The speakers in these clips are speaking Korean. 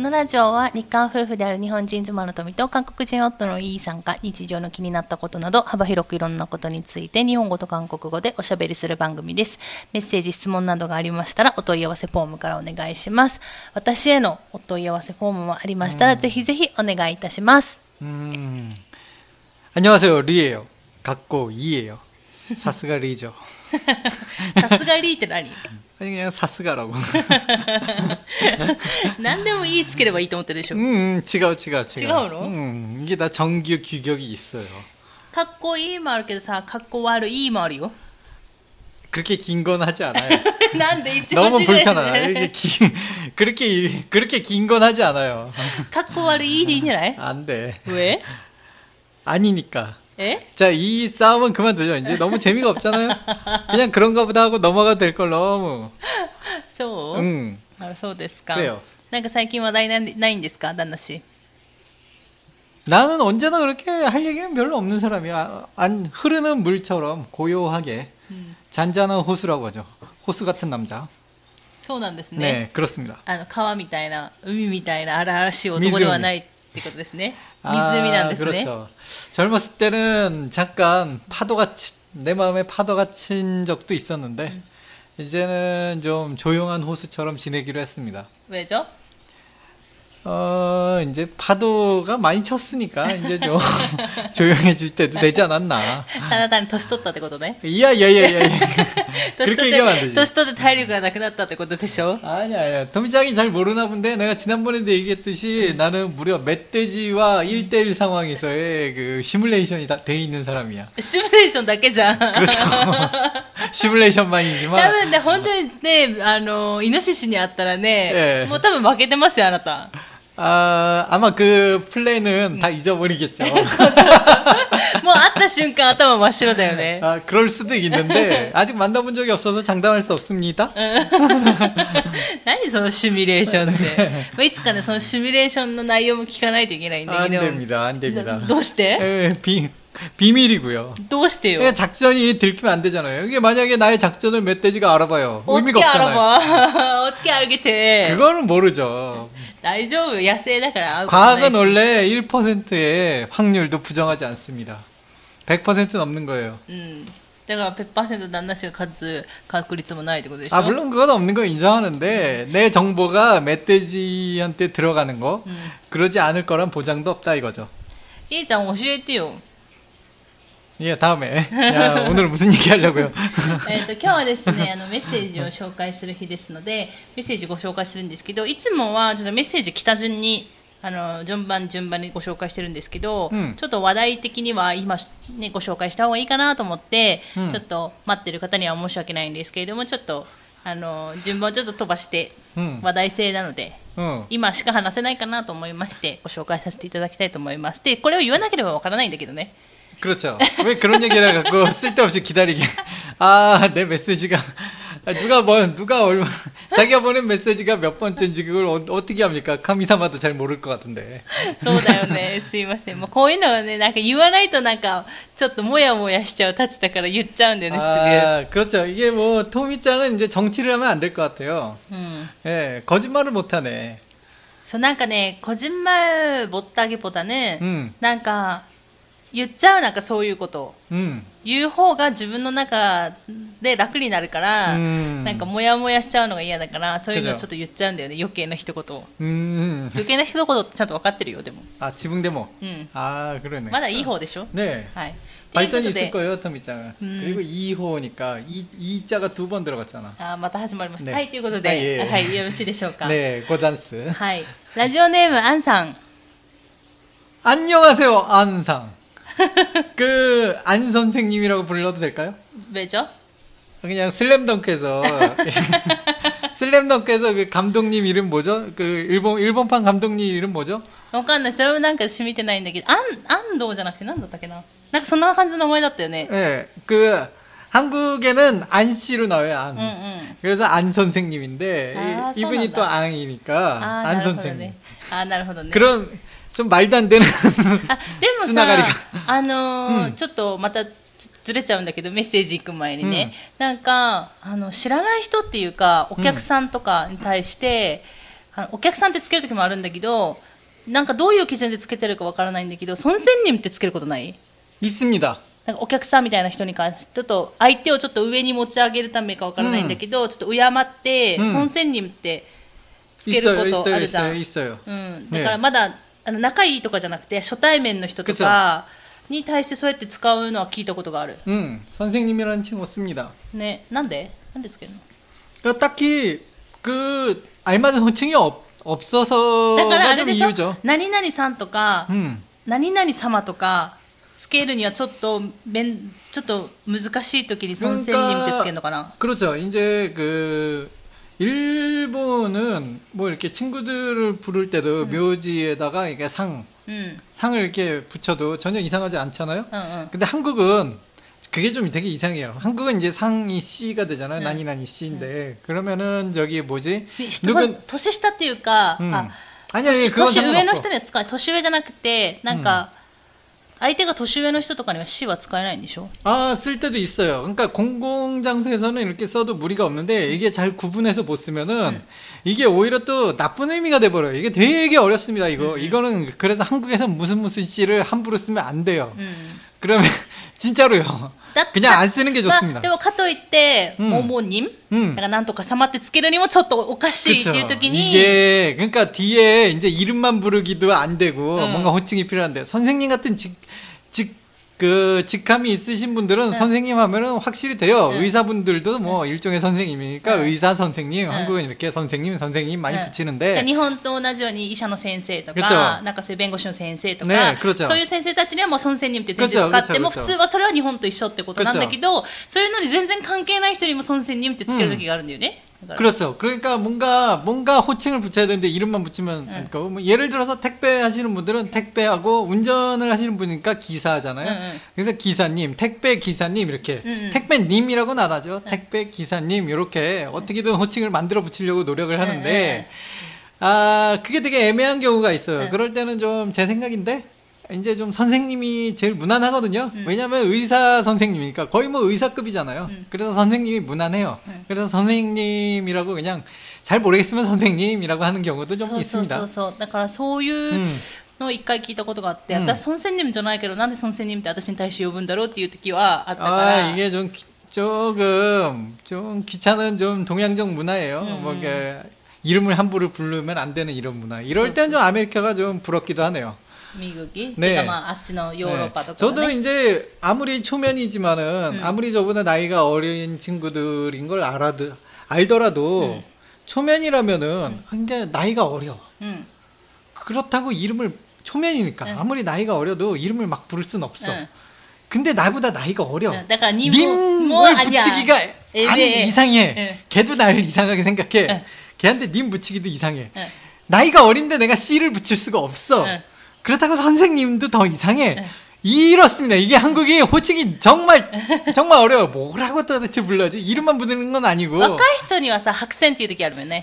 このラジオは日韓夫婦である日本人妻の富と韓国人夫のイーさんが日常の気になったことなど幅広くいろんなことについて日本語と韓国語でおしゃべりする番組です。メッセージ、質問などがありましたらお問い合わせフォームからお願いします。私へのお問い合わせフォームもありましたらぜひぜひお願いいたします。 음. 안녕하세요. 리예요. 갖고 이예요. 사스가 리죠. さすがリーって何 아니 그냥 사스가라고. 何でもいいつければいいと思ってるでしょ。 음, 지가 지가 지가. 지가우로? 음, 이게 다 정규 규격이 있어요. かっこいいもあるけどさ、かっこ悪いもあるよ。 그렇게 긴 건 하지 않아요. なんで一番 너무 違う 불편하다. ね 이게 긴 그렇게 이- 그렇게 긴 건 하지 않아요. かっこ悪いでいいんじゃない 안 돼. 왜? 아니니까. え 자, 이 싸움은 그만두죠. 이제 너무 재미가 없잖아요. 그냥 그런가 보다 하고 넘어가도 될 걸 너무. そう、 음. あそうですか。 그래요. なんか最近話題なんないんですか旦那氏。 나는 언제나 그렇게 할 얘기는 별로 없는 사람이야. 안 흐르는 물처럼 고요하게 잔잔한 호수라고 하죠. 호수 같은 남자. そうなんですね。 네, 그렇습니다. あの川みたいな、海みたいな荒々しい男ではない ってことですね。湖なんですね。 그렇죠. 젊었을 때는 잠깐 파도가 치, 내 마음에 파도가 친 적도 있었는데 이제는 좀 조용한 호수처럼 지내기로 했습니다. 왜죠? 어, 이제 파도가 많이 쳤으니까 이제 좀 조용해질 때도 되지 않았나. ただ単に年取ったってことね。 이야, 이야, 이야, 이야. 年 그렇게 取 얘기하면 안 って 되지. 年取って体力がなくなったってことでしょ 아니야, 아니야. 도미짱이 잘 모르나 본데 내가 지난번에도 얘기했듯이 나는 무려 멧돼지와 1대1 상황에서의 그 시뮬레이션이 다 돼 있는 사람이야. シミュレーションだけじゃん。 그렇죠. 多 시뮬레이션만이지만 分ね、本当にね、あの、イノシシに会ったらね、ええもう多分負けてますよ、あなた。 아, 아마 그 플레이는 다 잊어버리겠죠. もう会った瞬間頭真っ白だよね。 아, 그럴 수도 있는데 아직 만나본 적이 없어서 장담할 수 없습니다. 何そのシミュレーションって。まあいつかね、そのシミュレーションの内容も聞かないといけないんで、 안 でも 됩니다. 안 됩니다. どうして 에, 비, 비밀이고요. どうしてよ 그러니까 작전이 들키면 안 되잖아요. 이게 만약에 나의 작전을 멧돼지가 알아봐요. 의미가 어떻게 없잖아요. 알아봐? 어떻게 알게 돼? 그거는 모르죠. 大丈夫野生だから会うことない 과학은 し 원래 1%의 확률도 부정하지 않습니다. 100% 넘는 거예요. うん。だから、ペッパーセント旦那氏が勝つ確率もないってことでしょ 아 물론 그건 없는 거 인정하는데 내 정보가 멧돼지한테 들어가는 거 그러지 않을 거란 보장도 없다 이거죠. いいちゃん教えてよ。 예 다음에 야 오늘 무슨 얘기 하려고요? えっと今日はですねあのメッセージを紹介する日ですのでメッセージご紹介するんですけどいつもはちょっとメッセージ来た順にあの順番順番にご紹介してるんですけど、うんちょっと話題的には今、ね、ご紹介した方がいいかなと思って、うんちょっと待ってる方には申し訳ないんですけれどもちょっとあの順番をちょっと飛ばして、うん話題性なので 응. 今しか話せないかなと思いましてご紹介させていただきたいと思いますでこれを言わなければわからないんだけどね 그렇죠. 왜 그런 얘기를 갖고 쓸데없이 기다리게. 아, 내 메시지가 아, 누가 뭐 누가 얼마 자기가 보낸 메시지가 몇 번째인지 그걸 어, 어떻게 합니까? 카미사마도 잘 모를 것 같은데. そうだよね。すいません。もうこういうのはね、なんか言わないとなんか、ちょっともやもやしちゃうたちだから言っちゃうんだよね、 아, 그렇죠. 이게 뭐 토미짱은 이제 정치를 하면 안 될 것 같아요. すぐ。うん。 예, 거짓말을 못 하네. そう、なんかね、こじんまるぼったぎぼたね、 음. なんか、 言っちゃうなんかそういうことを。 음. 言う方が自分の中で楽になるから、 음. なんかもやもやしちゃうのが嫌だから、そういうのを그죠 ちょっと言っちゃうんだよね、余計な一言を。 음. 余計な一言ってちゃんと分かってるよ、でも。 아, 지붕대모. うん。 아, 그러네. まだいい方でしょ 네. はい。 발전이 ということ 있을 で 거예요, 토미짱은. 음. 그리고 2호니까 이, 이 자가 두 번 들어갔잖아. あーまた始まりました。ねはい、ということで、はいいえいえはい、よろしいでしょうか。 네, 고잔스. はい。ラジオネーム、アンさん。 안녕하세요, 안상. 그, 안 선생님이라고 불러도 될까요? ベジョ 그냥 슬램덩크에서, 슬램덩크에서 그 감독님 이름 뭐죠? 그 일본, 일본판 감독님 이름 뭐죠? わかんない。それはなんか染みてないんだけど、アン、安藤じゃなくて何だったっけな。なんかそんな感じの名前だったよね。 예, 그, 한국에는 안 씨로 나와요, 안. うんうん。 그래서 안 선생님인데, 아, 이- 이분이 선하다. 또 앙이니까, あー 안 なるほど 선생님. ね。あーなる ほどね。 그런, 좀 말도 안 되는, あ、でもつながりがさ、あのーうんちょっとまたずれちゃうんだけど、メッセージ行く前にね。なんか、あの、知らない人っていうか、お客さんとかに対して、 あのお客さんってつける時もあるんだけどなんかどういう基準でつけてるかわからないんだけど孫仙人ってつけることない 있습니다. なんかお客さんみたいな人に関してちょっと相手をちょっと上に持ち上げるためかわからないんだけど、ちょっと敬って、うん孫仙人ってつける 있어요, ことあ 있어요, るじゃん 있어요, 있어요. うん、ねだからまだ、 あの仲いいとかじゃなくて初対面の人とかに対してそうやって使うのは聞いたことがある 음, 선생님이라는 칭 없습니다. ねなんでなんでつけるの 그러니까 딱히 그 알맞은 호칭이 없, だからあ 없어서가 れ 좀 でしょ 이유죠. 何々さんとか、 음. 何々様とかつけるにはちょっとめんちょっと難しい時に孫仙人ってつけるのかな 그렇죠. 이제 그 일본은 뭐 이렇게 친구들을 부를 때도 묘지에다가 이게 상 うん 상을 이렇게 붙여도 전혀 이상하지 않잖아요. うんうん 근데 한국은 그게 좀 되게 이상해요. 한국은 이제 상이 C가 되잖아요. 네. 나니나니 C인데 그러면은 저기 뭐지? 人 누군 年下っていうか、 음. あ 아니 아니 年 그건 年上の 상관없고. 人には使え年上じゃなくてなんか、 相手が年上の人とかには C は使えないんでしょ 아, 쓸 때도 있어요. 그러니까 공공장소에서는 이렇게 써도 무리가 없는데 이게 잘 구분해서 못 쓰면은 이게 오히려 또 나쁜 의미가 돼버려요. 이게 되게 어렵습니다, 이거. 이거는 그래서 한국에서 무슨 무슨 씨를 함부로 쓰면 안 돼요. うん 그러면 진짜로요. だって 그냥 안 쓰는 게 まあ 좋습니다. でもかといって、うんももにん、 음. だからなんとか様ってつけるにもちょっとおかしいっていう 그쵸. 時に、 이게 그러니까 뒤에 이제 이름만 부르기도 안 되고 음. 뭔가 호칭이 필요한데 선생님 같은 직, 직, 그 직함이 있으신 분들은 선생님 하면은 확실히 돼요. 네. 의사분들도 뭐 일종의 선생님이니까 네. 의사 선생님, 네. 한국은 이렇게 선생님, 선생님 많이 うん 붙이는데 日本と同じように医者の先生と그쵸 か、なんかそういう弁護士の先生とか、ね그렇죠 そういう先生たちにはもう孫仙人って全然使っても、 그쵸 普 그쵸 通はそれは日本と一緒ってことなんだけど、そういうのに全然関係ない人にも孫仙人ってつける時があるんだよね。 네. 그렇죠. 그러니까 뭔가 뭔가 호칭을 붙여야 되는데 이름만 붙이면 네. 그러니까 뭐 예를 들어서 택배 하시는 분들은 택배하고 운전을 하시는 분이니까 기사잖아요. 네. 네. 그래서 기사님, 택배 기사님 이렇게 네. 택배님이라고는 안 하죠. 네. 택배 기사님 이렇게 어떻게든 호칭을 만들어 붙이려고 노력을 하는데 아 그게 되게 애매한 경우가 있어요. 그럴 때는 좀 제 생각인데 이제 좀 선생님이 제일 무난하거든요. 음. 왜냐하면 의사 선생님이니까 거의 뭐 의사급이잖아요. 음. 그래서 선생님이 무난해요. 음. 그래서 선생님이라고 그냥 잘 모르겠으면 선생님이라고 하는 경우도 좀 そうそう 있습니다. そうそうだからそういううんのを一回聞いたことがあって、うん私孫仙人じゃないけどなんで孫仙人って私に対して呼ぶんだろうっていう時はあったか 아 ら、 이게 좀 귀- 조금 좀 귀찮은 좀 동양적 문화예요. 음. 뭐 이게 이름을 함부로 부르면 안 되는 이런 문화. 이럴 때는 좀 아메리카가 좀 부럽기도 하네요. 미국이 네. 그러니까 아치노 유로파 네. 저도 이제 아무리 초면이지만은 음. 아무리 저보다 나이가 어린 친구들인 걸 알아 알더라도 음. 초면이라면은 음. 그러 나이가 어려. 음. 그렇다고 이름을 초면이니까 응. 아무리 나이가 어려도 이름을 막 부를 순 없어. 응. 근데 나보다 나이가 어려. 응. 그러니까 님, 님을 뭐 붙이기가 안 이상해. 네. 걔도 나를 이상하게 생각해. 걔한테 님 붙이기도 이상해. 나이가 어린데 내가 씨를 붙일 수가 없어. 그렇다고 선생님도 더 이상해. 네. 이렇습니다. 이게 한국이 호칭이 정말 정말 어려워. 뭐라고 도대체 불러지? 이름만 부르는 건 아니고. 와카이토니 와서 학생 띄우기 하면은.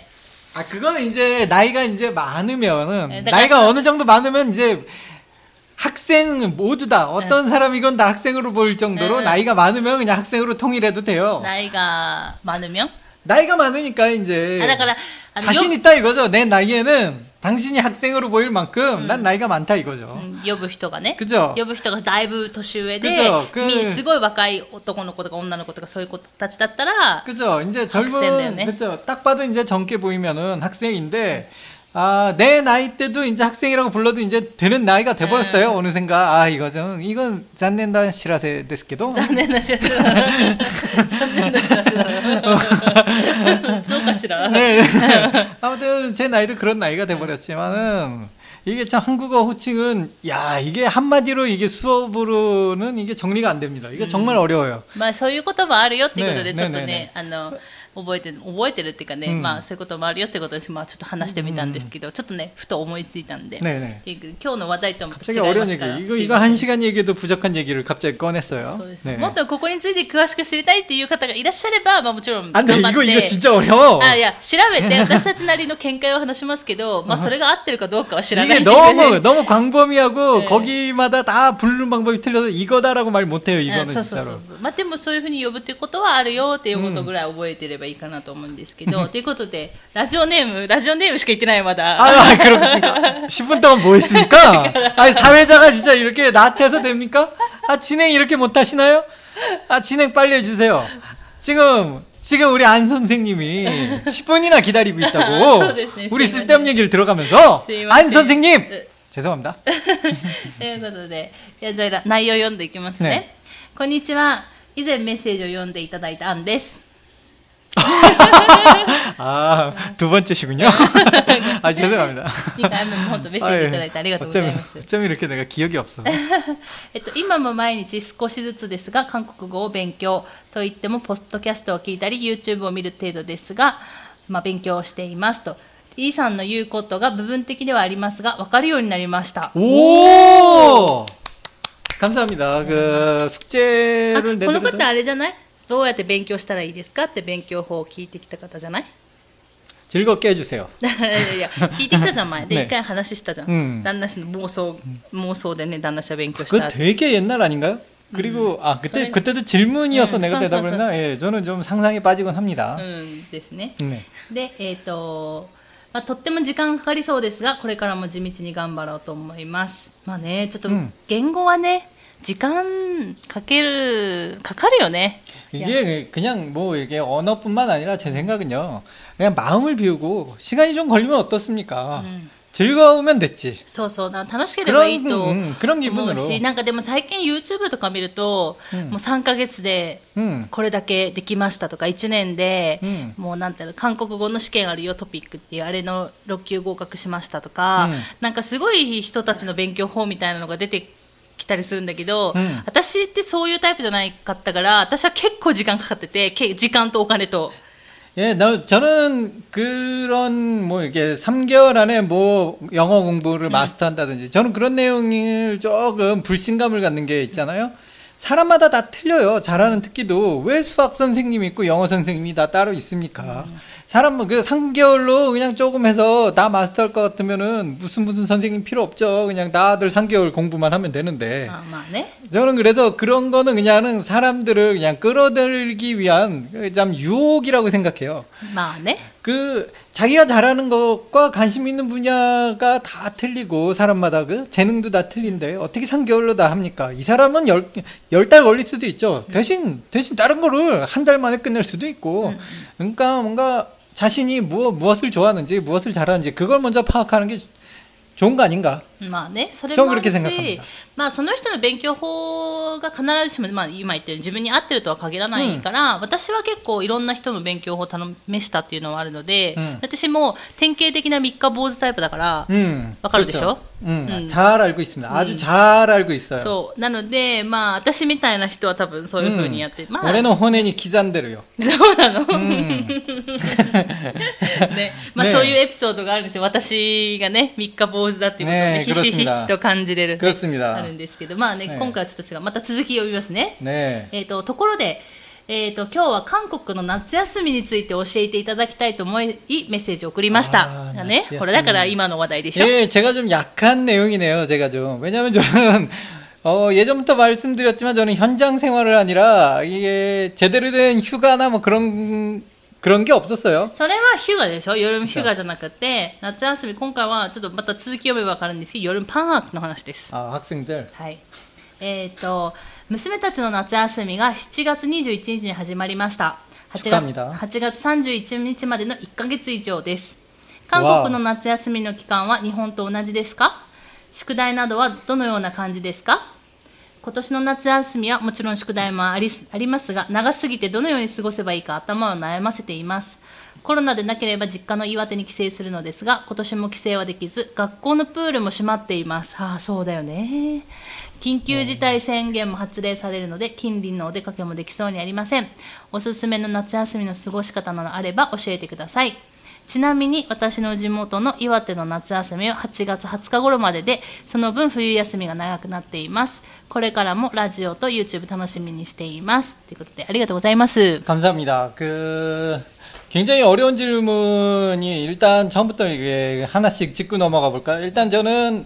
아 그거는 이제 나이가 이제 많으면은 네, 나이가 어느 정도 많으면 이제 학생 모두 다 어떤 네. 사람이건 다 학생으로 보일 정도로 나이가 많으면 그냥 학생으로 통일해도 돼요. 나이가 많으면? 나이가 많으니까 이제 아, 그러니까, 자신 있다 이거죠. 내 나이에는 당신이 학생으로 보일 만큼 난 나이가 많다 이거죠. うん呼ぶ人がね 그죠? 呼ぶ人がだいぶ年上で 그죠? 그- みすごい若い男の子とか女の子とかそういう子たちだったら 그죠? 이제 학생이네요, 젊은 네. 그죠? 딱 봐도 이제 젊게 보이면은 학생인데 아, 내 나이 때도 이제 학생이라고 불러도 이제 되는 나이가 돼 버렸어요. 네. 어느샌가. 아, 이거 좀 이건 잔넨다 시라세 데스케도. 残念な知らせだな残念な知 らせだなそうかしら 네. 아무튼 제 나이도 그런 나이가 돼 버렸지만은 이게 참 한국어 호칭은 야, 이게 한마디로 이게 수업으로는 이게 정리가 안 됩니다. 이게 정말 어려워요. まあそういうこともあるよっていうことねでちょっとねねねあの 覚えてる覚えてるっていうかね、うんまあそういうこともあるよってことですまあちょっと話してみたんですけど、ちょっとねふと思いついたんで、 네, 네. っていう今日の話題とも違い 갑자기 ま 어려운 す 얘기. から 이거 すい 이거 ません 한 시간 얘기도 부족한 얘기를 갑자기 꺼냈어요. そうです、 네. もっとここについて詳しく知りたいっていう方がいらっしゃれば、まあ、もちろん 안 돼. 頑張 이거 って 이거 진짜 어려워. あいや調べて私たちなりの見解を話しますけど、まあ、それが合ってるかどうかは知らない 이게 んで 너무 너무 광범위하고 네. 거기마다 다 부르는 방법이 틀려서 이거다라고 말 못해요. うん 이거는 そうそうそ 진짜로. うそうまあでもそういうふうに呼ぶっていうことはあるよっていうことぐらい覚えてれ ればいいかなと思うんですけどということでラジオネームラジオネームしか言ってないまだ 아, 아 그렇습니까? 10분 동안 뭐 했습니까? 아니, 사회자가 진짜 이렇게 나태해서 됩니까? 아, 진행 이렇게 못 하시나요? 아, 진행 빨리 해주세요. 지금, 지금 우리 안 선생님이 10분이나 기다리고 있다고. 네, 우리 쓸데없는 얘기를 들어가면서. 네, 안 맞습니다. 선생님! 네. 죄송합니다. ということで、いやじゃあ内容読んでいきますね。ねこんにちは。以前メッセージを読んでいただいたアンです。 아, 두 번째시군요. 아, 죄송합니다. 2回目も本当メッセージいただいてありがとうございます。 어쩜, 어쩜 이렇게 내가 기억이 없어. えっと、今も毎日少しずつですが、韓国語を勉強といっても、ポッドキャストを聞いたり、YouTube を見る程度ですが、まあ、勉強をしていますと。イーさんの言うことが部分的ではありますが、分かるようになりました。 오! 감사합니다. 그 あ 숙제를 この 내드려도 方あれじゃない どうやって勉強したらいいですかって勉強法を聞いてきた方じゃない 즐겁게 해주세요. いやいや聞いてきたじゃん前でね一回話したじゃん、うん旦那氏の妄想妄想でね旦那氏は勉強し 그 た 되게 옛날 아닌가요? 그리고 아 그때 저희- 그때도 질문이어서 음, 내가 선, 대답을 선, 했나? 예, 저는 좀 상상에 빠지곤 합니다. うんですね 네. でえっ、と、まあ、とっても時間かかりそうですがこれからも地道に頑張ろうと思いますまあねちょっとうん言語はね 時間かけるかかるよね 이게 그냥 뭐 이게 언어뿐만 아니라 제 생각은요. 그냥 마음을 비우고 시간이 좀 걸리면 어떻습니까? うん 즐거우면 됐지. そうそうな楽しければいい 그런 と 음, 그런 思う 기분으로. しなんかでも最近 YouTube とか見ると、うんもう3ヶ月で 음. これだけできましたとか1年で、うんもうなんていうの韓国語の試験あるよトピックっていうあれの6級合格しましたとか、うんなんかすごい人たちの勉強法みたいなのが出て きたりするんだけど、うん私ってそういうタイプじゃないかったから私は結構時間かかっててけ時間とお金と 예, 나, 저는 그런 뭐 이게 3개월 안에 뭐 영어 공부를 마스터한다든지 저는 그런 내용을 조금 불신감을 갖는 게 있잖아요. 사람마다 다 틀려요. 잘하는 특기도 왜 수학 선생님이 있고 영어 선생님이 다 따로 있습니까? 사람은 뭐 그 3개월로 그냥 조금 해서 다 마스터할 것 같으면은 무슨 무슨 선생님 필요 없죠. 그냥 다들 3개월 공부만 하면 되는데. 아, 뭐, 네? 저는 그래서 그런 거는 그냥은 사람들을 그냥 끌어들기 위한 참 유혹이라고 생각해요. 네그 자기가 잘하는 것과 관심 있는 분야가 다 틀리고 사람마다 그 재능도 다 틀린데 어떻게 3개월로 다 합니까? 이 사람은 열, 열 달 걸릴 수도 있죠. 대신 대신 다른 거를 한 달 만에 끝낼 수도 있고. 음, 음. 그러니까 뭔가 자신이 무엇, 무엇을 좋아하는지 무엇을 잘하는지 그걸 먼저 파악하는 게 좋은 거 아닌가? まあね、それ 저는 もある 그렇게 し 생각합니다. 、まあその人の勉強法が必ずしも、まあ今言ったように自分に合ってるとは限らないから、私は結構いろんな人の勉強法を試したっていうのはあるので、うん私も典型的な三日坊主タイプだから、 음, 와카르 되죠? 음, 음. 잘 알고 있습니다. 아주 음. 잘 알고 있어요. そうなので、まあ私みたいな人は多分そういうふうにやって、まあ 올해는 호넨이 기잔대로요. そうなの、 음. ねまあ、ねそういうエピソードがあるんですよ私がね三日坊主だっていうことで、ね ひしひしと感じれる 그렇습니다. あるんですけどまあねね今回はちょっと違うまた続き読みますね 네. えー、とところで、えー、と今日は韓国の夏休みについて教えていただきたいと思いメッセージを送りましたあーね夏休みこれだから今の話題でしょ、 예, 제가 좀 약한 내용이네요. 제가 좀 왜냐하면 저는 어, 예전부터 말씀드렸지만 저는 현장 생활을 아니라 이게 제대로 된 휴가나 뭐 그런 그런 게 없었어요. それはヒュガでしょ夜ヒュガじゃなくて夏休み今回はちょっとまた続き読めば分かるんですけど夜パン学の話です 아, 학생들. はいえっ、と娘たちの夏休みが7月21日に始まりました8月 축하합니다. 8月31日までの1ヶ月以上です韓国の夏休みの期間は日本と同じですか宿題などはどのような感じですか 今年の夏休みはもちろん宿題もありありますが長すぎてどのように過ごせばいいか頭を悩ませています。コロナでなければ実家の岩手に帰省するのですが今年も帰省はできず学校のプールも閉まっています。ああそうだよね。緊急事態宣言も発令されるので近隣のお出かけもできそうにありません。おすすめの夏休みの過ごし方などあれば教えてください。ちなみに私の地元の岩手の夏休みは8月20日頃まででその分冬休みが長くなっています。これからもラジオと YouTube 楽しみにしていますということでありがとうございます 감사합니다. 그 굉장히 어려운 질문이 일단 처음부터 이게 하나씩 짚고 넘어가 볼까요? 일단 저는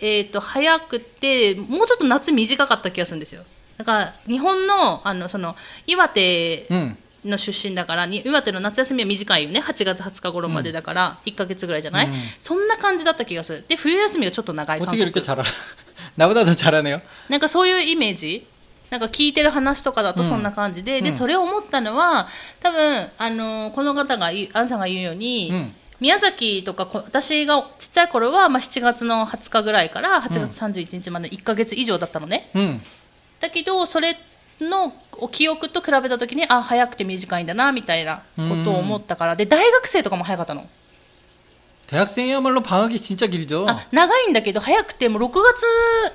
えーと、早くてもうちょっと夏短かった気がするんですよ。だから日本のあのその岩手の出身だから、うん、岩手の夏休みは短いよね。8月20日頃までだから、1か月ぐらいじゃない、うん、そんな感じだった気がする。で冬休みがちょっと長い。かじ なんかそういうイメージ？なんか聞いてる話とかだとそんな感じで、うん、でそれを思ったのは多分あのこの方がアンさんが言うように、宮崎とかこ私がちっちゃい頃は、まあ、7月の20日ぐらいから8月31日まで1か月以上だったのね、 음. だけどそれの記憶と比べた時にあ早くて短いんだなみたいなことを思ったからで大学生とかも早かったの 대학생이야말로 방학이 진짜 길죠. あ長いんだけど早くてもう6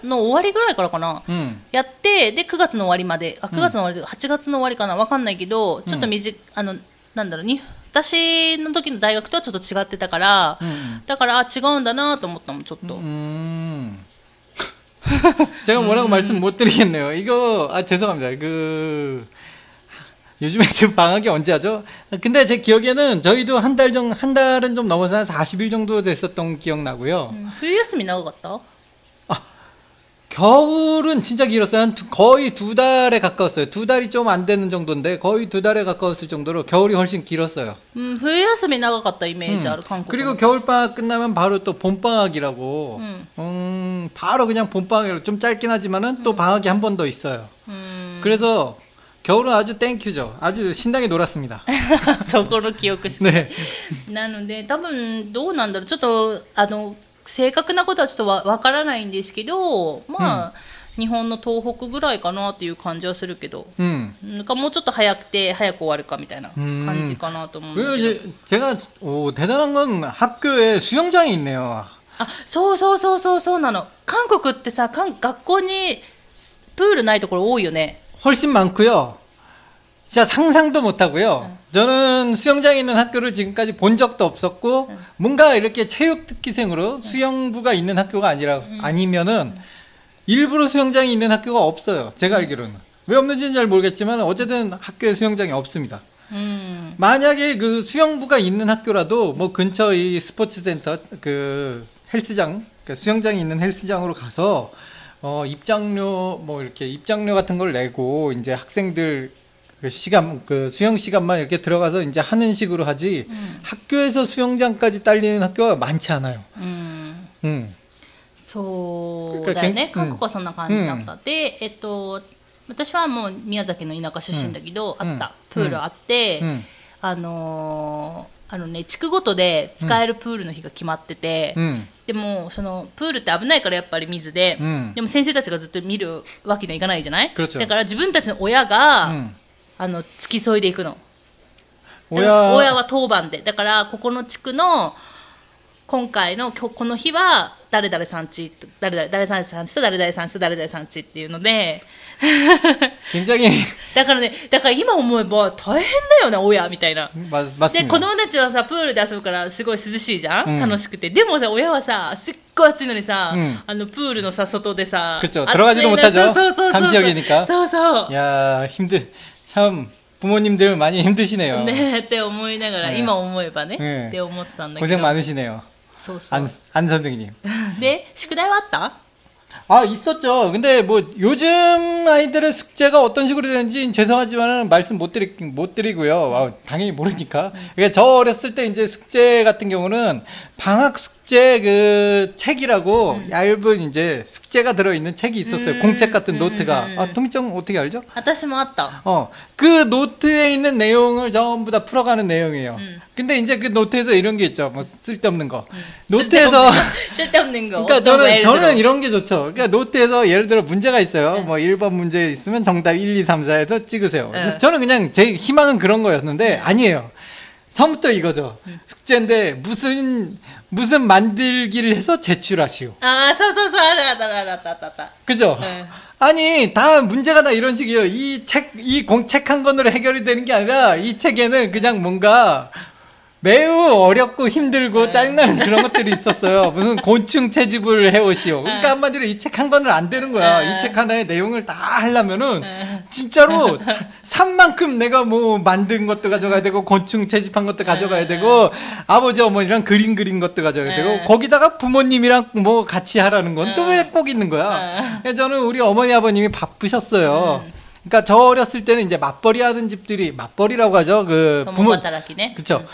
月の終わりぐらいからかな、 음. やってで9月の終わりまであ9月の終わりというか8月の終わりかなわかんないけどちょっと短いあのなんだろうに 私の時の大学とはちょっと違ってたから、 음. だからあ違うんだなと思ったもんちょっと、 음. 제가 뭐라고 말씀 못 드리겠네요. 이거 아 죄송합니다. 그 요즘에 지금 방학이 언제 하죠? 근데 제 기억에는 저희도 한 달 정도 한 달은 좀 넘어서 한 40일 정도 됐었던 기억 나고요. うん冬休み長かった 겨울은 진짜 길었어요. 한 두- 거의 두 달에 가까웠어요. 두 달이 좀 안 되는 정도인데 거의 두 달에 가까웠을 정도로 겨울이 훨씬 길었어요. うん冬休み長かったイメージある、 음. 韓国 그리고 の 겨울방학 끝나면 바로 또 봄방학이라고 음. 음, 바로 그냥 봄방학이라고 좀 짧긴 하지만은 또 방학이 한 번 더 있어요. うん 그래서 겨울은 아주 땡큐죠. 아주 신나게 놀았습니다. そこの記憶して 네. なので多分どうなんだろうちょっとあの 正確なことはちょっとわわからないんですけどまあ、日本の東北ぐらいかなっていう感じはするけど 음. なんかもうちょっと早くて早く終わるかみたいな感じかなと思うんだ 그리고 けど、 이제 제가 오, 대단한 건 학교에 수영장이 있네요. あそうそうそうそうそうなの韓国ってさ韓学校にプールないところ多いよね 훨씬 많고요. 진짜 상상도 못 하고요. 저는 수영장에 있는 학교를 지금까지 본 적도 없었고 뭔가 이렇게 체육 특기생으로 수영부가 있는 학교가 아니라 아니면은 일부러 수영장이 있는 학교가 없어요. 제가 알기로는. 왜 없는지는 잘 모르겠지만 어쨌든 학교에 수영장이 없습니다. うん、 만약에 그 수영부가 있는 학교라도 뭐 근처 이 스포츠 센터 그 헬스장 그 수영장이 있는 헬스장으로 가서 어 입장료 뭐 이렇게 입장료 같은 걸 내고 이제 학생들 그 시간 그 수영 시간만 이렇게 들어가서 이제 하는 식으로 하지 학교에서 수영장까지 딸리는 학교가 많지 않아요. うん、 음. そうだよね、うん韓国はそんな感じだった、で、えっと、私はもう宮崎の田舎出身だけど、うんあったプールあって、 음. あのーあのね地区ごとで使えるプールの日が決まってて、 음. でもそのプールって危ないからやっぱり水で、うんでも先生たちがずっと見るわけにはいかないじゃない、 그렇죠 だから自分たちの親が、 음. あの付き添いでいくのだから 오야 親は当番でだからここの地区の今回の今日この日は誰々さんち誰々誰々さんちと誰々さんちと誰々さんちっていうので 굉장히 だからねだから今思えば大変だよね親みたいな 맞, で 맞습니다. 子供たちはさプールで遊ぶからすごい涼しいじゃん、うん楽しくてでもさ親はさすっごい暑いのにさ、うんあのプールのさ外でさ 그쵸. 暑い 들어가지도 の 못하죠. そうそうそうそう 감시역이니까. そうそう 야 힘들 참 부모님들 많이 힘드시네요. ねえって思いながら、ね今思えばね、ねって思ってたんだけ 고생 ど 많으시네요. そうそう 안, 안 선생님. で宿題はあった 아 있었죠. 근데 뭐 요즘 아이들의 숙제가 어떤 식으로 되는지 죄송하지만 말씀 못 드리 못 드리고요. 아, 당연히 모르니까. 그러니까 저 어렸을 때 이제 숙제 같은 경우는 방학 숙제 숙제 그 책이라고 음. 얇은 이제 숙제가 들어 있는 책이 있었어요. 음. 공책 같은 노트가. 아, 토미짱 어떻게 알죠? 아다시모았다. 어. 그 노트에 있는 내용을 전부 다 풀어가는 내용이에요. 근데 이제 그 노트에서 이런 게 있죠. 뭐 쓸데없는 거. 노트에서 쓸데없는 거. 그러니까 저는 저는 이런 게 좋죠. 그러니까 노트에서 예를 들어 문제가 있어요. 뭐 1번 문제 있으면 정답 1, 2, 3, 4에서 찍으세요. 저는 그냥 제 희망은 그런 거였는데 아니에요. 처음부터 이거죠. 숙제인데 무슨 무슨 만들기를 해서 제출하시오. 아, 서서서 알았다알았다알았다 그죠? 네. 아니 다 문제가 다 이런 식이에요. 이 책 이 공책 한 권으로 해결이 되는 게 아니라 이 책에는 그냥 뭔가 매우 어렵고 힘들고 네. 짜증나는 그런 것들이 있었어요. 무슨 곤충 채집을 해오시오. 그러니까 한마디로 이 책 한 권을 안 되는 거야. 이 책 하나의 내용을 다 하려면은 진짜로 산만큼 내가 뭐 만든 것도 가져가야 되고 곤충 채집한 것도 가져가야 되고 아버지 어머니랑 그림 그린 것도 가져가야 되고 거기다가 부모님이랑 뭐 같이 하라는 건 또 왜 꼭 있는 거야? 예, 저는 우리 어머니 아버님이 바쁘셨어요. 그러니까 저 어렸을 때는 이제 맞벌이 하는 집들이 맞벌이라고 하죠. 그 부모 따라기네. 그렇죠.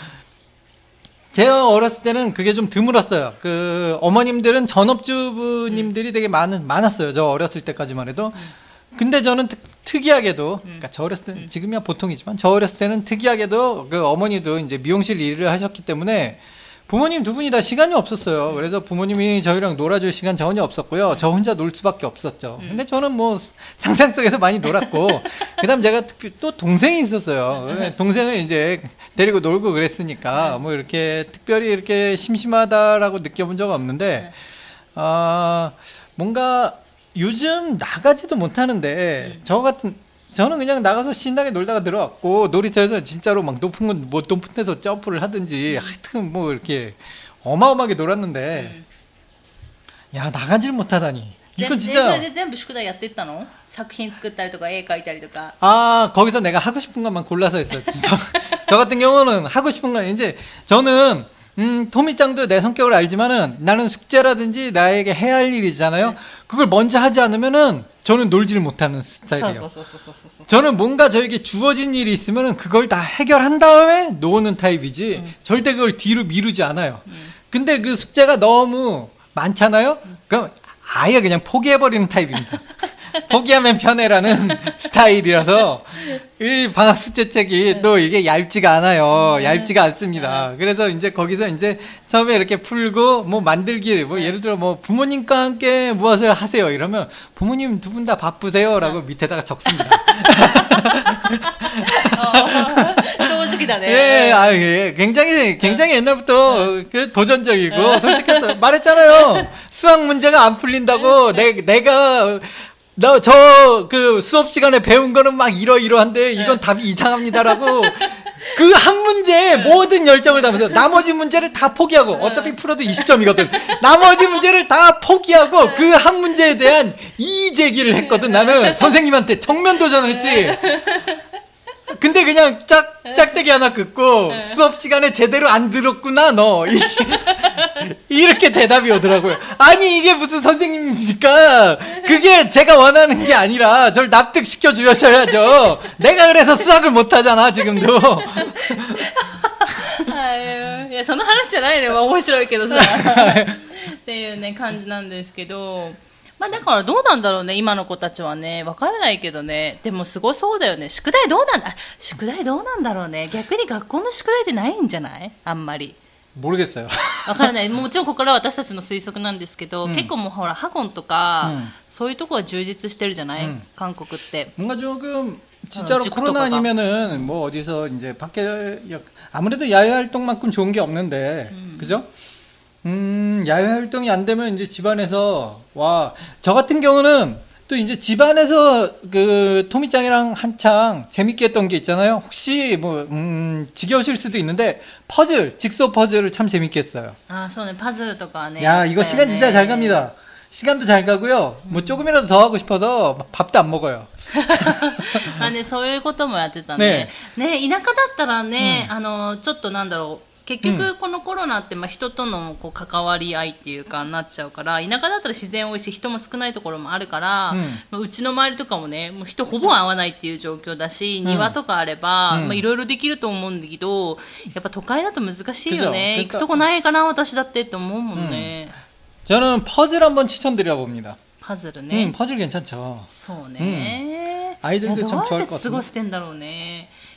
제가 어렸을 때는 그게 좀 드물었어요. 그 어머님들은 전업주부님들이 되게 많은 많았어요. 저 어렸을 때까지만 해도. 근데 저는 특, 특이하게도 그러니까 저 어렸을 때 지금이야 보통이지만 저 어렸을 때는 특이하게도 그 어머니도 이제 미용실 일을 하셨기 때문에 부모님 두 분이 다 시간이 없었어요. 그래서 부모님이 저희랑 놀아줄 시간 전혀 없었고요. 저 혼자 놀 수밖에 없었죠. 근데 저는 뭐 상상 속에서 많이 놀았고, 그다음 제가 특히 또 동생이 있었어요. 동생을 이제 데리고 놀고 그랬으니까 뭐 이렇게 특별히 이렇게 심심하다라고 느껴본 적은 없는데, 아 뭔가 요즘 나가지도 못하는데 저 같은 저는 그냥 나가서 신나게 놀다가 들어왔고 놀이터에서 진짜로 막 높은 건 뭐 높은 데서 점프를 하든지 하여튼 뭐 이렇게 어마어마하게 놀았는데 야 나가질 못하다니 全 이건 部それ 진짜 で全部宿題やってったの作品作ったりとか絵描いたりとか 아 거기서 내가 하고 싶은 것만 골라서 했어요. 저, 저 같은 경우는 하고 싶은 건 이제 저는 음, 토미짱도 내 성격을 알지만은 나는 숙제라든지 나에게 해야 할 일이잖아요. 네. 그걸 먼저 하지 않으면은 저는 놀지를 못하는 스타일이에요. 저는 뭔가 저에게 주어진 일이 있으면은 그걸 다 해결한 다음에 노는 타입이지 음. 절대 그걸 뒤로 미루지 않아요. 음. 근데 그 숙제가 너무 많잖아요. 그럼 아예 그냥 포기해버리는 타입입니다. 포기하면 편해라는 스타일이라서 이 방학 숙제 책이 또 이게 얇지가 않아요. 얇지가 않습니다. 그래서 이제 거기서 이제 처음에 이렇게 풀고 뭐 만들기 뭐 예를 들어 뭐 부모님과 함께 무엇을 하세요? 이러면 부모님 두 분 다 바쁘세요라고 밑에다가 적습니다. 예, 네, 아, 예, 아, 예. 굉장히, 굉장히 옛날부터 그 도전적이고 솔직해서 말했잖아요. 수학 문제가 안 풀린다고 내, 내가 너, 저, 그 수업 시간에 배운 거는 막 이러이러한데 이건 답이 이상합니다라고 그 한 문제에 모든 열정을 담아서 나머지 문제를 다 포기하고 어차피 풀어도 20점이거든. 나머지 문제를 다 포기하고 그 한 문제에 대한 이의 제기를 했거든. 나는 선생님한테 정면 도전을 했지. 근데 그냥 짝 짝대기 하나 긋고 수업 시간에 제대로 안 들었구나 너 이- 이렇게 대답이 오더라고요. 아니 이게 무슨 선생님입니까? 그게 제가 원하는 게 아니라 저를 납득시켜 주셔야죠. 내가 그래서 수학을 못 하잖아 지금도. はいいやその話じゃないねまあ面白いけどさっていうね感じなんですけど まあだからどうなんだろうね今の子たちはねわからないけどねでもすごそうだよね宿題どうなんだあ宿題どうなんだろうね逆に学校の宿題ってないんじゃないあんまり 모르겠어요. わからないもちろんここからは私たちの推測なんですけど、うん結構もうほらハゴンとか、うんそういうとこは充実してるじゃない、うん韓国って。 뭔가 조금 진짜로 어, 코로나 직도가가. 아니면은 뭐 어디서 이제 밖에 역- 아무래도 야외 활동만큼 좋은 게 없는데 그죠? 음 야외 활동이 안 되면 이제 집안에서 와 저 같은 경우는 또 이제 집안에서 그 토미짱이랑 한창 재밌게 했던 게 있잖아요. 혹시 뭐 음, 지겨우실 수도 있는데 퍼즐 직소 퍼즐을 참 재밌게 했어요. あそうねパズルとかはね 야 あった 이거 よ 시간 ね 진짜 잘 갑니다. 시간도 잘 가고요. 뭐 조금이라도 더 하고 싶어서 밥도 안 먹어요. あね、そういうこともやってたね。ね田舎だったらね、あのちょっとなんだろう 結局このコロナってまあ人とのこう関わり合いっていうかなっちゃうから田舎だったら自然多いし人も少ないところもあるから、うんまあうちの周りとかもねもう人ほぼ会わないっていう状況だし、庭とかあれば、うんまあいろいろできると思うんだけどやっぱ都会だと難しいよね 그죠 行くとこないかな私だってって思うもんね、 저는 퍼즐 한번 추천드려 봅니다. パズルね、 음, 퍼즐 괜찮죠. そうね、アイドルでいやどうや 참 っ 좋아할 て 것 過ご 같은데. してんだろうね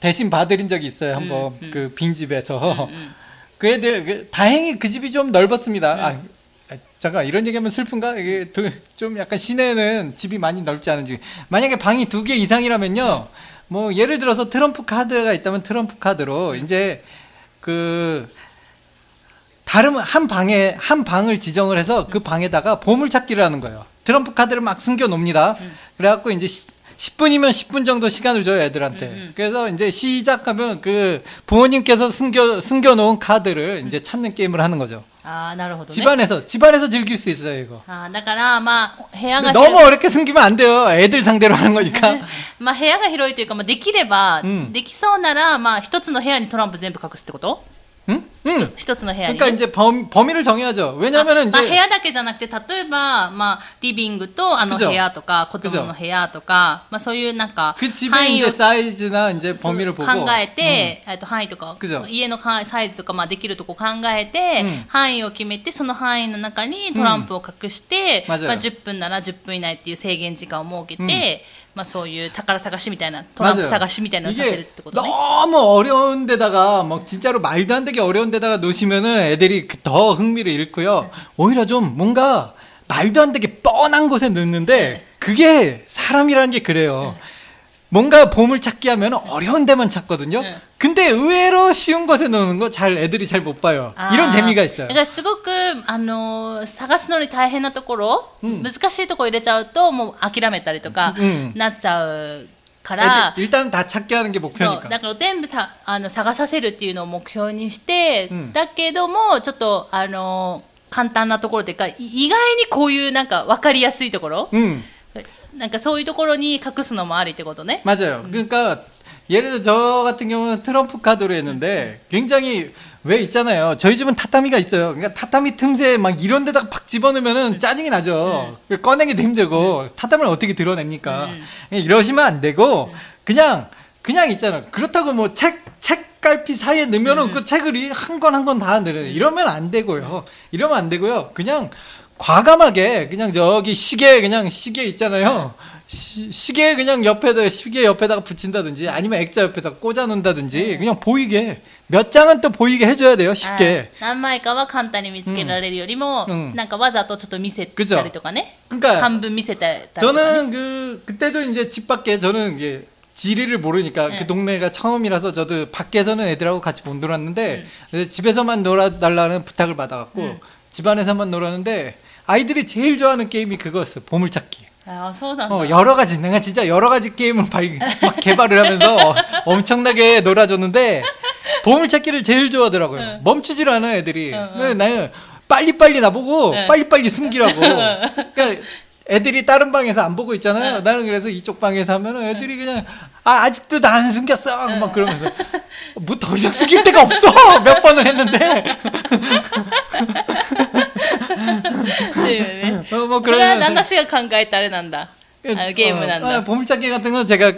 대신 봐드린 적이 있어요. 한번 음, 음. 그 빈집에서 음. 그 애들 그 다행히 그 집이 좀 넓었습니다. 아, 아, 잠깐 이런 얘기하면 슬픈가? 이게 도- 좀 약간 시내는 집이 많이 넓지 않은 지 만약에 방이 두 개 이상이라면요. 뭐 예를 들어서 트럼프 카드가 있다면 트럼프 카드로 이제 그 다른 한 방에 한 방을 지정을 해서 그 방에다가 보물 찾기를 하는 거예요. 트럼프 카드를 막 숨겨 놓습니다. 그래갖고 이제 시- 10분이면 10분 정도 시간을 줘요 애들한테. 음, 음. 그래서 이제 시작하면 그 부모님께서 숨겨 숨겨 놓은 카드를 이제 찾는 게임을 하는 거죠. ああなるほどね 집안에서 집안에서 즐길 수 있어요 이거. あーだからまあ部屋が 근데 너무 어렵게 숨기면 안 돼요. 애들 상대로 하는 거니까. まあ部屋が広いというか、まあ、できれば、うんできそうなら、まあ、一つの部屋にトランプ全部隠すってこと 응? 응. 一つの部屋に、 그러니까 이제 범, 범위를 정해야죠. 왜냐면은 あまあ、部 이제 屋だけじゃなくて例えば、まあ、リビングとあのくじょ部屋とか子供の部屋とか、まあ、そういうなんか 그 집의 範囲 이제 を 사이즈나 이제 そう 범위를 보고 考えて、えっと範囲とかくじょ家の範囲サイズとか、まあ、できるとこ考えて、うん範囲を決めてその範囲の中にトランプを隠して、うん맞아요 まあ、10分なら10分以内っていう制限時間を設けて、うん まあ、そういう宝探しみたいなトランプ 맞아요. 探しみたいなのをさせるっ 이게 てことね。 너무 어려운 데다가 막 진짜로 말도 안 되게 어려운 데다가 놓으시면은 애들이 그 더 흥미를 잃고요. 오히려 좀 뭔가 말도 안 되게 뻔한 곳에 넣는데 그게 사람이라는 게 그래요. 뭔가 보물 찾기 하면 어려운 데만 찾거든 요. 네. 근데 의외로 쉬운 곳에 넣는 거 잘 애들이 잘 못 봐 요. 아, 이런 재미가 있어 요. 그러니까すごくあの探すのに大変なところ、う、難しいとこ入れちゃうともう諦めたりとかなっちゃうから일단 다 찾게 하는 게 목표니 까. だから全部さあの探させるっていうのを目標にして、だけどもちょっとあの簡単なところというか意外にこういうなんか分かりやすいところ、うん。 なんかそういうところに隠すのもありってことね。 맞아요. 그러니까 예를 들어 저 같은 경우는 트럼프 카드로 했는데 굉장히 왜 있잖아요. 저희 집은 타타미가 있어요. 그러니까 타타미 틈새 막 이런 데다가 팍 집어넣으면은 짜증이 나죠. 꺼내기도 힘들고 타타미를 어떻게 드러냅니까? 음. 이러시면 안 되고 그냥 그냥 있잖아요. 그렇다고 뭐 책 책갈피 사이에 넣으면은 그 책을 한 권 한 권 다 넣어요. 이러면 안 되고요. 이러면 안 되고요. 그냥 과감하게 그냥 저기 시계 그냥 시계 있잖아요. 시, 시계 그냥 옆에다 시계 옆에다가 붙인다든지 아니면 액자 옆에다 꽂아 놓는다든지 그냥 보이게 몇 장은 또 보이게 해줘야 돼요. 쉽게. あ何枚かは簡単に見つけられるよりも、うんなんかわざとちょっと見せくじょたりとかね 그러니까 半分見せたりとか、ね、 저는 그 그때도 이제 집 밖에 저는 이게 지리를 모르니까 네. 그 동네가 처음이라서 저도 밖에서는 애들하고 같이 못 놀았는데 그래서 집에서만 놀아달라는 부탁을 받아갖고 음. 집안에서만 놀았는데 아이들이 제일 좋아하는 게임이 그거였어. 보물찾기. 아, 어, 여러 가지 내가 진짜 여러 가지 게임을 발, 막 개발을 하면서 엄청나게 놀아줬는데 보물찾기를 제일 좋아하더라고요. 응. 멈추질 않아 애들이. 응, 응. 나는 빨리빨리 나보고 네. 빨리빨리 숨기라고. 그러니까 애들이 다른 방에서 안 보고 있잖아요. 네. 나는 그래서 이쪽 방에서 하면 애들이 그냥 아 아직도 나 안 숨겼어 막 그러면서 뭐 더 이상 숨길 데가 없어 몇 번을 했는데 っていうね 어, 뭐 これは 그러면서 旦那氏が考えたあれなんだあのゲームなん 어, だ 아, 보물찾기 같은 건 제가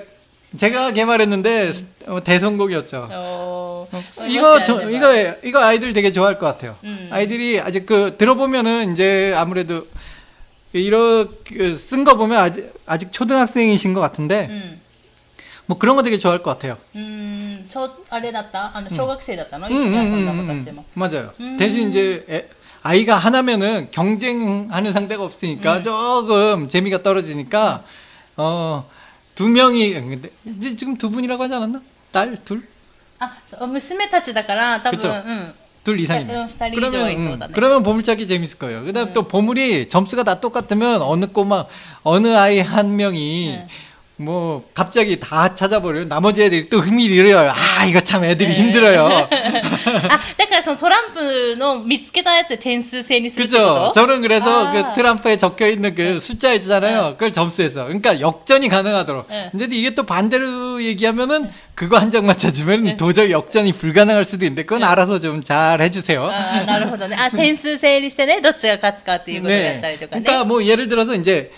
제가 개발했는데 어, 대성공이었죠. おー 이거 저, もしあれば 이거 이거 아이들 되게 좋아할 것 같아요. 음. 아이들이 아직 그 들어보면은 이제 아무래도 이렇게 쓴 거 보면 아직 아직 초등학생이신 것 같은데 う ん 뭐 그런 거 되게 좋아할 것 같아요. うーんちょあれだったあの小学生だったの、 음, 一緒に遊ん 음, だ 음, 子 음, たちも 음. 맞아요. 음. 대신 이제 애- 아이가 하나면은 경쟁하는 상대가 없으니까 음. 조금 재미가 떨어지니까 어 두 명이 근데 이제 지금 두 분이라고 하지 않았나? 딸 둘? あそう娘たちだから多分 그쵸 うん 둘 이상이네. 응, 딸이 이제 있어, 음, 그러면 보물찾기 재밌을 거예요. 그다음 또 보물이 점수가 다 똑같으면 어느 꼬마 어느 아이 한 명이 응. 뭐 갑자기 다 찾아버려요. 나머지 애들이 또 흥미를 잃어요. 아 이거 참 애들이 힘들어요. あだからそのトランプの見つけたやつで点数制にするってこ 그죠? と 저는 그래서 아. 그 트럼프에 적혀 있는 그 숫자 있잖아요. 그걸 점수해서. 그러니까 역전이 가능하도록. 네. 근데 이게 또 반대로 얘기하면은 그거 한 장 맞춰주면 도저히 역전이 불가능할 수도 있는데 그건 알아서 좀 잘 해주세요. あーなるほどねあ点数制にしてねどっちが勝つかっていうことをやったりとかね 그러니까 뭐 예를 들어서 이제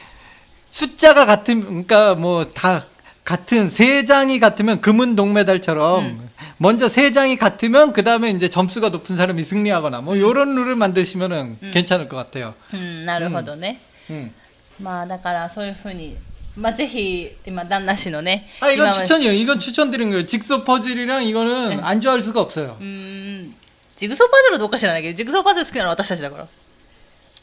숫자가 같은 그러니까 뭐 다 같은 세 장이 같으면 금은 동메달처럼 음. 먼저 세 장이 같으면 그 다음에 이제 점수가 높은 사람이 승리하거나 뭐 이런 룰을 만드시면은 괜찮을 것 같아요. 음, なるほどね. 음. まあだからそういう風にまあ、ぜひ、今、旦那氏のね。あ、이건추천이에요이건추천드리는거예요직소퍼즐이랑이거는안좋아할수가없어요 음、 ジグソーパズルどうか知らないけど、ジグソーパズル好きなのは私たちだから。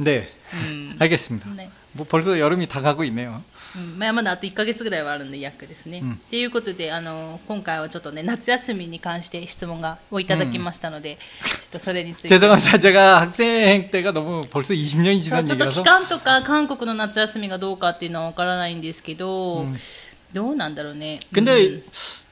네, うん、 알겠습니다. ね 뭐 벌써 여름이 다 가고 있네요. うんまあ、まだあと1ヶ月ぐらいはあるんで約ですね。うんということであの今回はちょっとね夏休みに関して質問がをいただきましたので、ちょっとそれについて 죄송합니다. 제가 학생 때가 너무 벌써 20년이 そう 지난 ちょっと期 얘기라서 間とか韓国の夏休みがどうかっていうのはわからないんですけど、うんどうなんだろうね。 근데 うん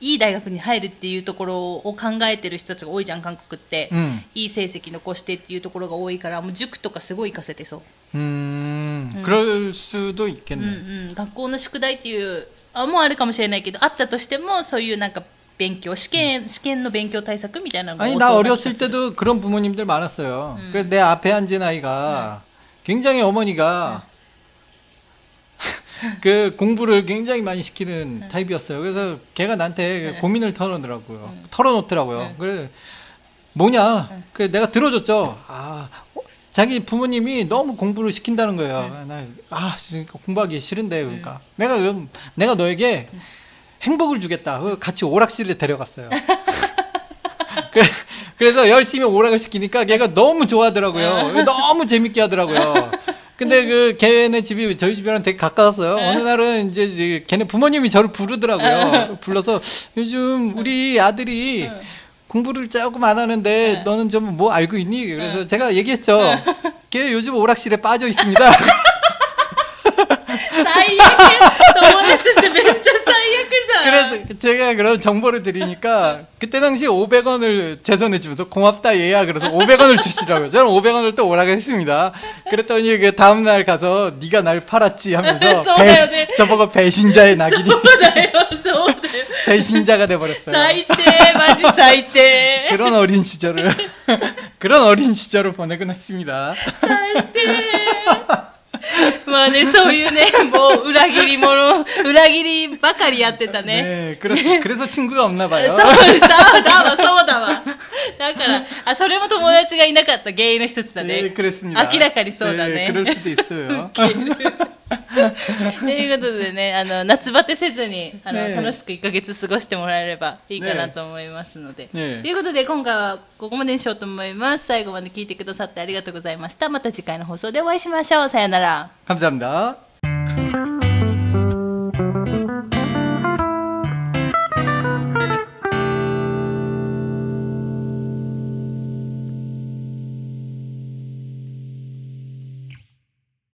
いい大学に入るっていうところを考えてる人たちが多いじゃん韓国って。 음. いい成績残してっていうところが多いからもう塾とかすごい行かせてそう、 음, 그럴 수도 うん 있겠네. うん、学校の宿題っていうあもうあるかもしれないけどあったとしてもそういうなんか勉強試験試験の勉強対策みたいなのが 아니 多 나 そうな気が 어렸을 する 때도 그런 부모님들 많았어요. 그래서 내 앞에 앉은 아이가 굉장히 어머니가 그 공부를 굉장히 많이 시키는 타입이었어요. 그래서 걔가 나한테 고민을 털어놓더라고요. 털어놓더라고요. 그래 뭐냐? 그 내가 들어줬죠. 아 어, 자기 부모님이 너무 공부를 시킨다는 거예요. 나, 아 공부하기 싫은데 그러니까 내가 그럼 내가 너에게 행복을 주겠다. 그 같이 오락실에 데려갔어요. 그래- 그래서 열심히 오락을 시키니까 걔가 너무 좋아하더라고요. 너무 재밌게 하더라고요. 근데 그 걔네 집이 저희 집이랑 되게 가까웠어요. 어느 날은 이제 걔네 부모님이 저를 부르더라고요. 불러서 요즘 우리 아들이 공부를 조금 안 하는데 너는 좀 뭐 알고 있니? 그래서 제가 얘기했죠. 걔 요즘 오락실에 빠져 있습니다. 最悪 그잖아. 제가 그런 정보를 드리니까 그때 당시 500원을 제 손에 주면서 고맙다 얘야 그래서 500원을 주시라고요. 저는 500원을 또 오라고 했습니다. 그랬더니 그 다음 날 가서 네가 날 팔았지 하면서 네, 배신, 네. 저보고 배신자의 낙인이 배신자가 돼 버렸어요. 사이때 마지 사이때 그런 어린 시절을 그런 어린 시절을 보내곤 했습니다. 사이때 まあねそういうねもう裏切り者裏切りばかりやってたね 네, 그래서 그래서 친구가 없나 そう 봐요. そうだわそうだわだからあそれも友達がいなかった原因の一つだ 네, ね 그랬습니다. 明らかにそうだ 네, ね 그럴 수도 있어요. ということでねあの夏バテせずにあの、ね楽しく1ヶ月過ごしてもらえればいいかなと思いますので、ねということで今回はここまでにしようと思います最後まで聞いてくださってありがとうございましたまた次回の放送でお会いしましょうさよなら 감사합니다.